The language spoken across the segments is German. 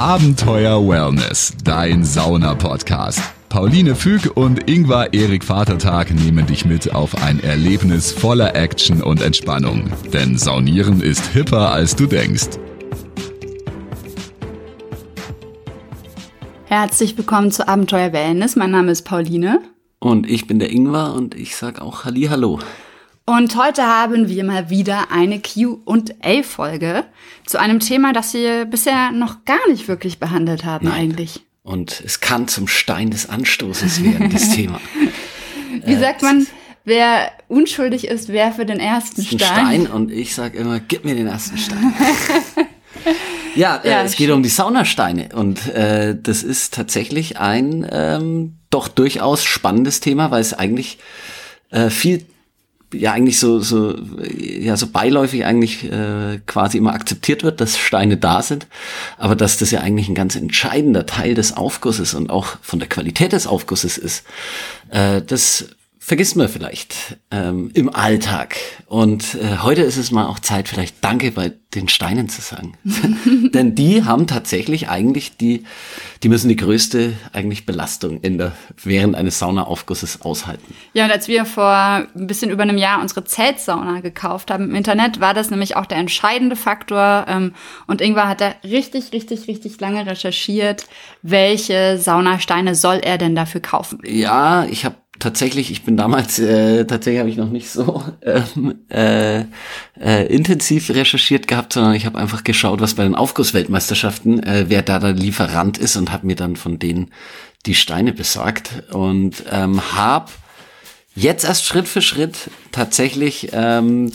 Abenteuer Wellness, dein Sauna-Podcast. Pauline Füg und Ingvar Erik Vatertag nehmen dich mit auf ein Erlebnis voller Action und Entspannung. Denn Saunieren ist hipper, als du denkst. Herzlich willkommen zu Abenteuer Wellness. Mein Name ist Pauline. Und ich bin der Ingvar und ich sag auch Hallo. Und heute haben wir mal wieder eine Q&A-Folge zu einem Thema, das wir bisher noch gar nicht wirklich behandelt haben Nein. eigentlich. Und es kann zum Stein des Anstoßes werden, das Thema. Wie sagt man, wer unschuldig ist, wer für den ersten Ein Stein? Stein und ich sag immer, gib mir den ersten Stein. ja, äh, Ja, es geht um die Saunasteine und äh, das ist tatsächlich ein ähm, doch durchaus spannendes Thema, weil es eigentlich äh, viel ja eigentlich so so ja so beiläufig eigentlich äh, quasi immer akzeptiert wird, dass Steine da sind, aber dass das ja eigentlich ein ganz entscheidender Teil des Aufgusses und auch von der Qualität des Aufgusses ist, äh, das vergisst man vielleicht ähm, im Alltag. Und äh, heute ist es mal auch Zeit, vielleicht Danke bei den Steinen zu sagen. Denn die haben tatsächlich eigentlich die, die müssen die größte eigentlich Belastung in der, während eines Saunaaufgusses aushalten. Ja, und als wir vor ein bisschen über einem Jahr unsere Zeltsauna gekauft haben im Internet, war das nämlich auch der entscheidende Faktor. Ähm, und Ingvar hat da richtig, richtig, richtig lange recherchiert, welche Saunasteine soll er denn dafür kaufen. Ja, ich habe tatsächlich, ich bin damals, äh, tatsächlich habe ich noch nicht so ähm, äh, äh, intensiv recherchiert gehabt, sondern ich habe einfach geschaut, was bei den Aufgussweltmeisterschaften, äh, wer da der Lieferant ist und habe mir dann von denen die Steine besorgt und ähm, habe jetzt erst Schritt für Schritt tatsächlich ähm,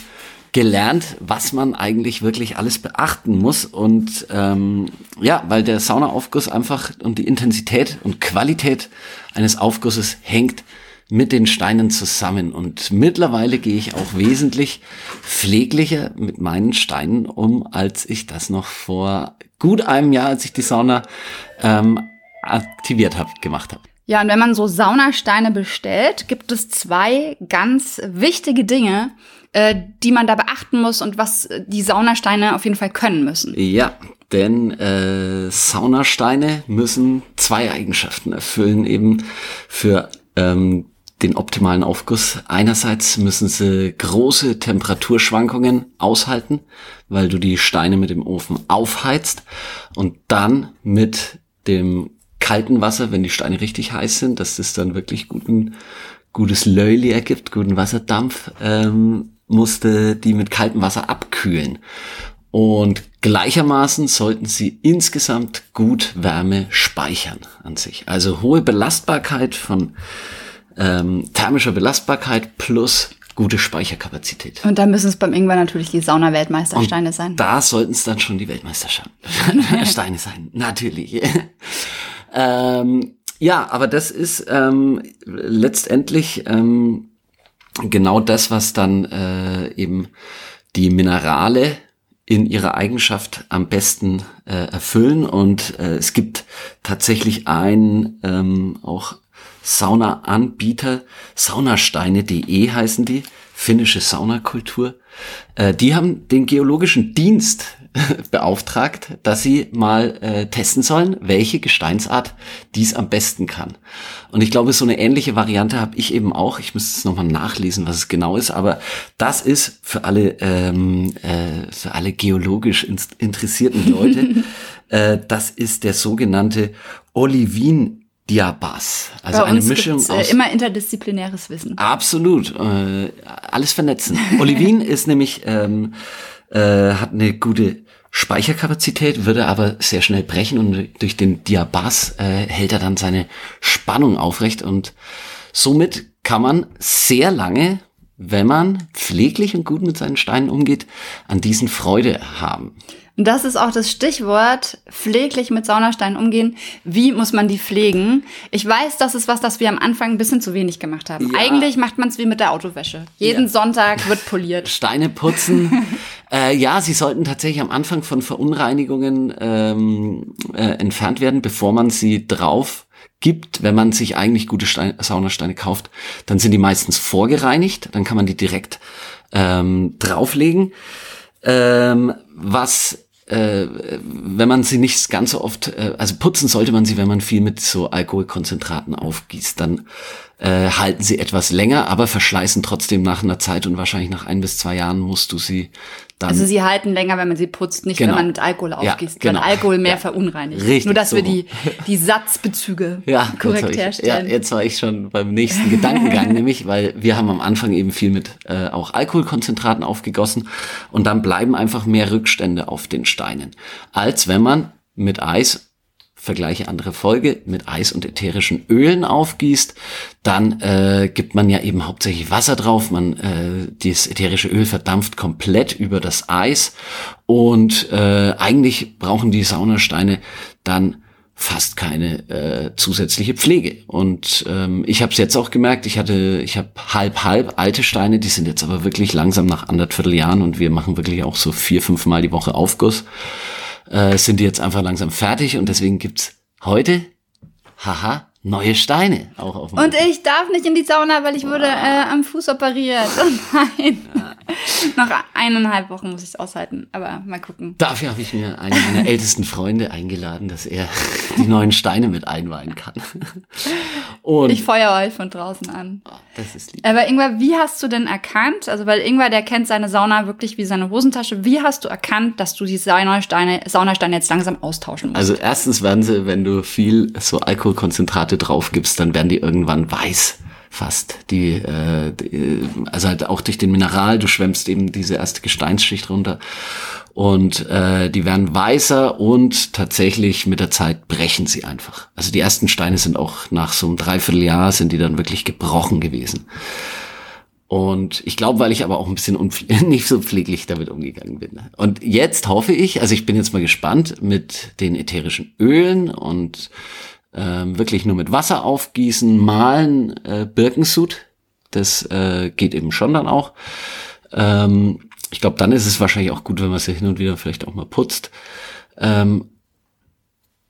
gelernt, was man eigentlich wirklich alles beachten muss. Und ähm, ja, weil der Saunaaufguss einfach und die Intensität und Qualität eines Aufgusses hängt mit den Steinen zusammen. Und mittlerweile gehe ich auch wesentlich pfleglicher mit meinen Steinen um, als ich das noch vor gut einem Jahr, als ich die Sauna ähm, aktiviert habe, gemacht habe. Ja, und wenn man so Saunasteine bestellt, gibt es zwei ganz wichtige Dinge, äh, die man da beachten muss und was die Saunasteine auf jeden Fall können müssen. Ja, denn äh, Saunasteine müssen zwei Eigenschaften erfüllen, eben für ähm, den optimalen Aufguss. Einerseits müssen sie große Temperaturschwankungen aushalten, weil du die Steine mit dem Ofen aufheizt und dann mit dem kalten Wasser, wenn die Steine richtig heiß sind, dass das dann wirklich guten, gutes Löli ergibt, guten Wasserdampf, ähm, musste die mit kaltem Wasser abkühlen. Und gleichermaßen sollten sie insgesamt gut Wärme speichern an sich. Also hohe Belastbarkeit von ähm, thermischer Belastbarkeit plus gute Speicherkapazität. Und da müssen es beim Ingwer natürlich die Sauna-Weltmeistersteine sein. Da sollten es dann schon die Weltmeistersteine sein, natürlich. ähm, ja, aber das ist ähm, letztendlich ähm, genau das, was dann äh, eben die Minerale in ihrer Eigenschaft am besten äh, erfüllen. Und äh, es gibt tatsächlich einen ähm, auch Sauna-Anbieter, saunasteine.de heißen die, finnische Saunakultur. Äh, die haben den geologischen Dienst beauftragt, dass sie mal äh, testen sollen, welche Gesteinsart dies am besten kann. Und ich glaube, so eine ähnliche Variante habe ich eben auch. Ich müsste es nochmal nachlesen, was es genau ist, aber das ist für alle, ähm, äh, für alle geologisch in interessierten Leute, äh, das ist der sogenannte Olivin Diabas. Also Bei eine Mischung gibt's, aus äh, immer interdisziplinäres Wissen. Absolut. Äh, alles vernetzen. Olivin ist nämlich, ähm, äh, hat eine gute Speicherkapazität, würde aber sehr schnell brechen und durch den Diabas äh, hält er dann seine Spannung aufrecht und somit kann man sehr lange, wenn man pfleglich und gut mit seinen Steinen umgeht, an diesen Freude haben. Und das ist auch das Stichwort, pfleglich mit Saunasteinen umgehen. Wie muss man die pflegen? Ich weiß, das ist was, das wir am Anfang ein bisschen zu wenig gemacht haben. Ja. Eigentlich macht man es wie mit der Autowäsche. Jeden Ja. Sonntag wird poliert. Steine putzen. äh, ja, sie sollten tatsächlich am Anfang von Verunreinigungen ähm, äh, entfernt werden, bevor man sie drauf gibt. Wenn man sich eigentlich gute Stein Saunasteine kauft, dann sind die meistens vorgereinigt. Dann kann man die direkt ähm, drauflegen. Ähm, was äh, wenn man sie nicht ganz so oft, äh, also putzen sollte man sie, wenn man viel mit so Alkoholkonzentraten aufgießt, dann äh, halten sie etwas länger, aber verschleißen trotzdem nach einer Zeit und wahrscheinlich nach ein bis zwei Jahren musst du sie dann. Also sie halten länger, wenn man sie putzt, nicht Genau. wenn man mit Alkohol Ja, aufgießt, genau. weil Alkohol mehr Ja. verunreinigt. Richtig, Nur, dass so wir die, die Satzbezüge ja, korrekt ich, ja, herstellen. jetzt war ich schon beim nächsten Gedankengang, nämlich, weil wir haben am Anfang eben viel mit äh, auch Alkoholkonzentraten aufgegossen und dann bleiben einfach mehr Rückstände auf den Steinen, als wenn man mit Eis Vergleiche andere Folge, mit Eis und ätherischen Ölen aufgießt, dann äh, gibt man ja eben hauptsächlich Wasser drauf. Man äh, dieses ätherische Öl verdampft komplett über das Eis und äh, eigentlich brauchen die Saunasteine dann fast keine äh, zusätzliche Pflege. Und ähm, ich habe es jetzt auch gemerkt, ich hatte, ich habe halb halb alte Steine, die sind jetzt aber wirklich langsam nach anderthalb Jahren und wir machen wirklich auch so vier, fünf Mal die Woche Aufguss äh, sind die jetzt einfach langsam fertig und deswegen gibt's heute, haha, neue Steine auch auf dem Und ich darf nicht in die Sauna, weil ich wurde äh, am Fuß operiert. Oh nein. Noch eineinhalb Wochen muss ich es aushalten, aber mal gucken. Dafür habe ich mir einen meiner ältesten Freunde eingeladen, dass er die neuen Steine mit einweihen kann. Und Ich feuer euch von draußen an. das ist lieb. Aber Ingwer, wie hast du denn erkannt, also weil Ingwer, der kennt seine Sauna wirklich wie seine Hosentasche, wie hast du erkannt, dass du die Saunasteine, Saunasteine jetzt langsam austauschen musst? Also erstens werden sie, wenn du viel so Alkoholkonzentrate drauf gibst, dann werden die irgendwann weiß fast. Die, äh, die, also halt auch durch den Mineral, du schwemmst eben diese erste Gesteinsschicht runter und äh, die werden weißer und tatsächlich mit der Zeit brechen sie einfach. Also die ersten Steine sind auch nach so einem Dreivierteljahr sind die dann wirklich gebrochen gewesen. Und ich glaube, weil ich aber auch ein bisschen nicht so pfleglich damit umgegangen bin. Und jetzt hoffe ich, also ich bin jetzt mal gespannt mit den ätherischen Ölen und ähm, wirklich nur mit Wasser aufgießen, malen, äh, Birkensud. Das äh, geht eben schon dann auch. Ähm, ich glaube, dann ist es wahrscheinlich auch gut, wenn man sie hin und wieder vielleicht auch mal putzt. Ähm,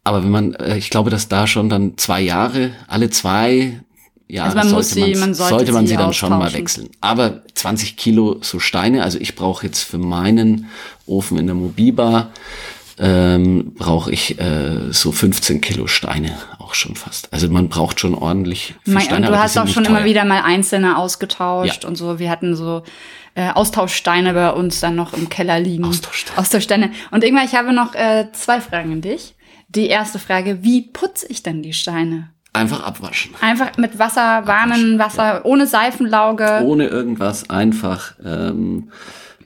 aber wenn man, äh, ich glaube, dass da schon dann zwei Jahre, alle zwei Jahre Also sollte, sie- man, sollte sollte man sie sie dann schon mal wechseln. Aber 20 Kilo so Steine, also ich brauche jetzt für meinen Ofen in der Mobibar, ähm, brauche ich äh, so 15 Kilo Steine auch schon fast. Also man braucht schon ordentlich für Mein, Steine. und du hast auch schon immer teuer. wieder mal einzelne ausgetauscht Ja. und so. Wir hatten so äh, Austauschsteine bei uns dann noch im Keller liegen. Austauschsteine. Austauschsteine. Und irgendwann, ich habe noch äh, zwei Fragen an dich. Die erste Frage, wie putze ich denn die Steine? Einfach abwaschen. Einfach mit Wasser, warmen Wasser, ohne Seifenlauge. Ohne irgendwas einfach ähm,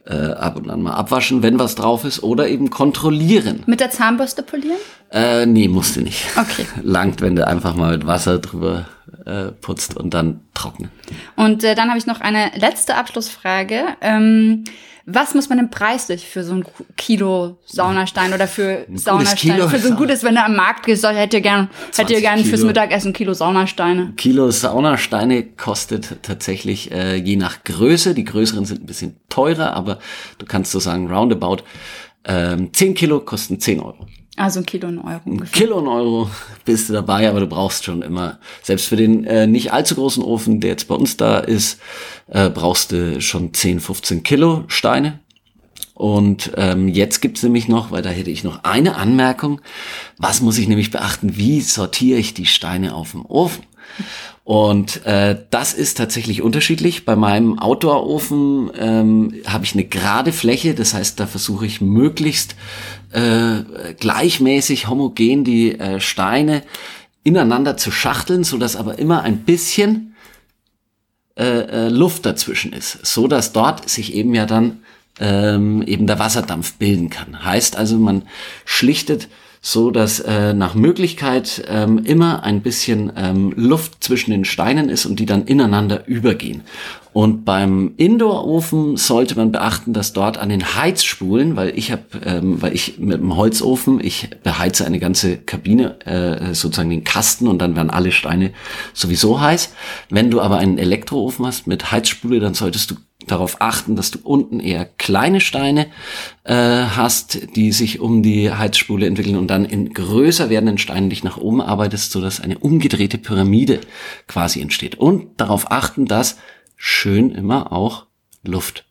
äh, ab und an mal abwaschen, wenn was drauf ist. Oder eben kontrollieren. Mit der Zahnbürste polieren? Äh, nee, musste nicht. Okay. Langt, wenn du einfach mal mit Wasser drüber äh, putzt und dann trocknen. Und äh, dann habe ich noch eine letzte Abschlussfrage. Ähm, was muss man denn preislich für so ein Kilo Saunastein oder für Saunasteine? Kilo Für so ein gutes, wenn du am Markt gehst, hättet ihr gern, hättet ihr 20 gern fürs. Mittagessen ein Kilo Saunasteine. Kilo Saunasteine kostet tatsächlich äh, je nach Größe. Die größeren sind ein bisschen teurer, aber du kannst so sagen, roundabout ähm, 10 Kilo kosten 10 Euro. Also ein Kilo ein Euro ungefähr. Kilo und Euro bist du dabei, aber du brauchst schon immer, selbst für den äh, nicht allzu großen Ofen, der jetzt bei uns da ist, äh, brauchst du schon 10, 15 Kilo Steine. Und ähm, jetzt gibt's nämlich noch, weil da hätte ich noch eine Anmerkung, was muss ich nämlich beachten, wie sortiere ich die Steine auf dem Ofen? Und äh, das ist tatsächlich unterschiedlich. Bei meinem Outdoor-Ofen ähm, habe ich eine gerade Fläche, das heißt, da versuche ich möglichst äh, gleichmäßig homogen die äh, Steine ineinander zu schachteln, so dass aber immer ein bisschen äh, äh, Luft dazwischen ist, so dass dort sich eben ja dann ähm, eben der Wasserdampf bilden kann. Heißt also, man schlichtet so, dass äh, nach Möglichkeit ähm, immer ein bisschen ähm, Luft zwischen den Steinen ist und die dann ineinander übergehen. Und beim Indoor-Ofen sollte man beachten, dass dort an den Heizspulen, weil ich habe, ähm, weil ich mit dem Holzofen, ich beheize eine ganze Kabine, äh, sozusagen den Kasten und dann werden alle Steine sowieso heiß. Wenn du aber einen Elektroofen hast mit Heizspule, dann solltest du darauf achten, dass du unten eher kleine Steine äh, hast, die sich um die Heizspule entwickeln und dann in größer werdenden Steinen dich nach oben arbeitest, sodass eine umgedrehte Pyramide quasi entsteht. Und darauf achten, dass schön immer auch Luft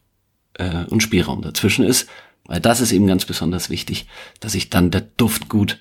äh, und Spielraum dazwischen ist, Weil das ist eben ganz besonders wichtig, dass sich dann der Duft gut,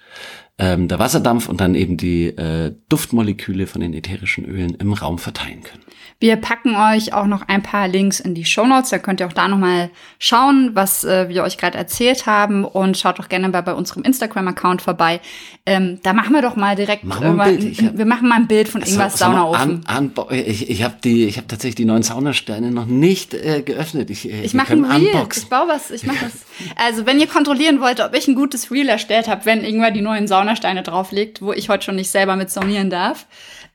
ähm, der Wasserdampf und dann eben die äh, Duftmoleküle von den ätherischen Ölen im Raum verteilen können. Wir packen euch auch noch ein paar Links in die Show Notes. Da könnt ihr auch da nochmal schauen, was äh, wir euch gerade erzählt haben. Und schaut doch gerne mal bei unserem Instagram-Account vorbei. Ähm, da machen wir doch mal direkt. Machen wir, ein Bild. Hab, wir machen mal ein Bild von irgendwas Saunaofen. An, an, ich ich habe die, ich habe tatsächlich die neuen Saunasterne noch nicht äh, geöffnet. Ich, äh, ich mache ein Reel. Unboxen. Ich baue was. Ich mache das. Also wenn ihr kontrollieren wollt, ob ich ein gutes Reel erstellt habe, wenn irgendwann die neuen Saunasteine drauflegt, wo ich heute schon nicht selber mit saunieren darf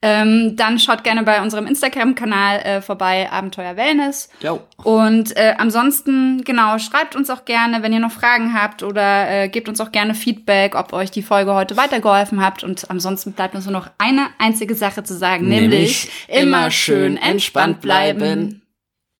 ähm, dann schaut gerne bei unserem Instagram-Kanal äh, vorbei, Abenteuer Wellness. Jo. Und äh, ansonsten, genau, schreibt uns auch gerne, wenn ihr noch Fragen habt oder äh, gebt uns auch gerne Feedback, ob euch die Folge heute weitergeholfen habt. Und ansonsten bleibt uns nur noch eine einzige Sache zu sagen, nämlich, nämlich immer schön entspannt bleiben.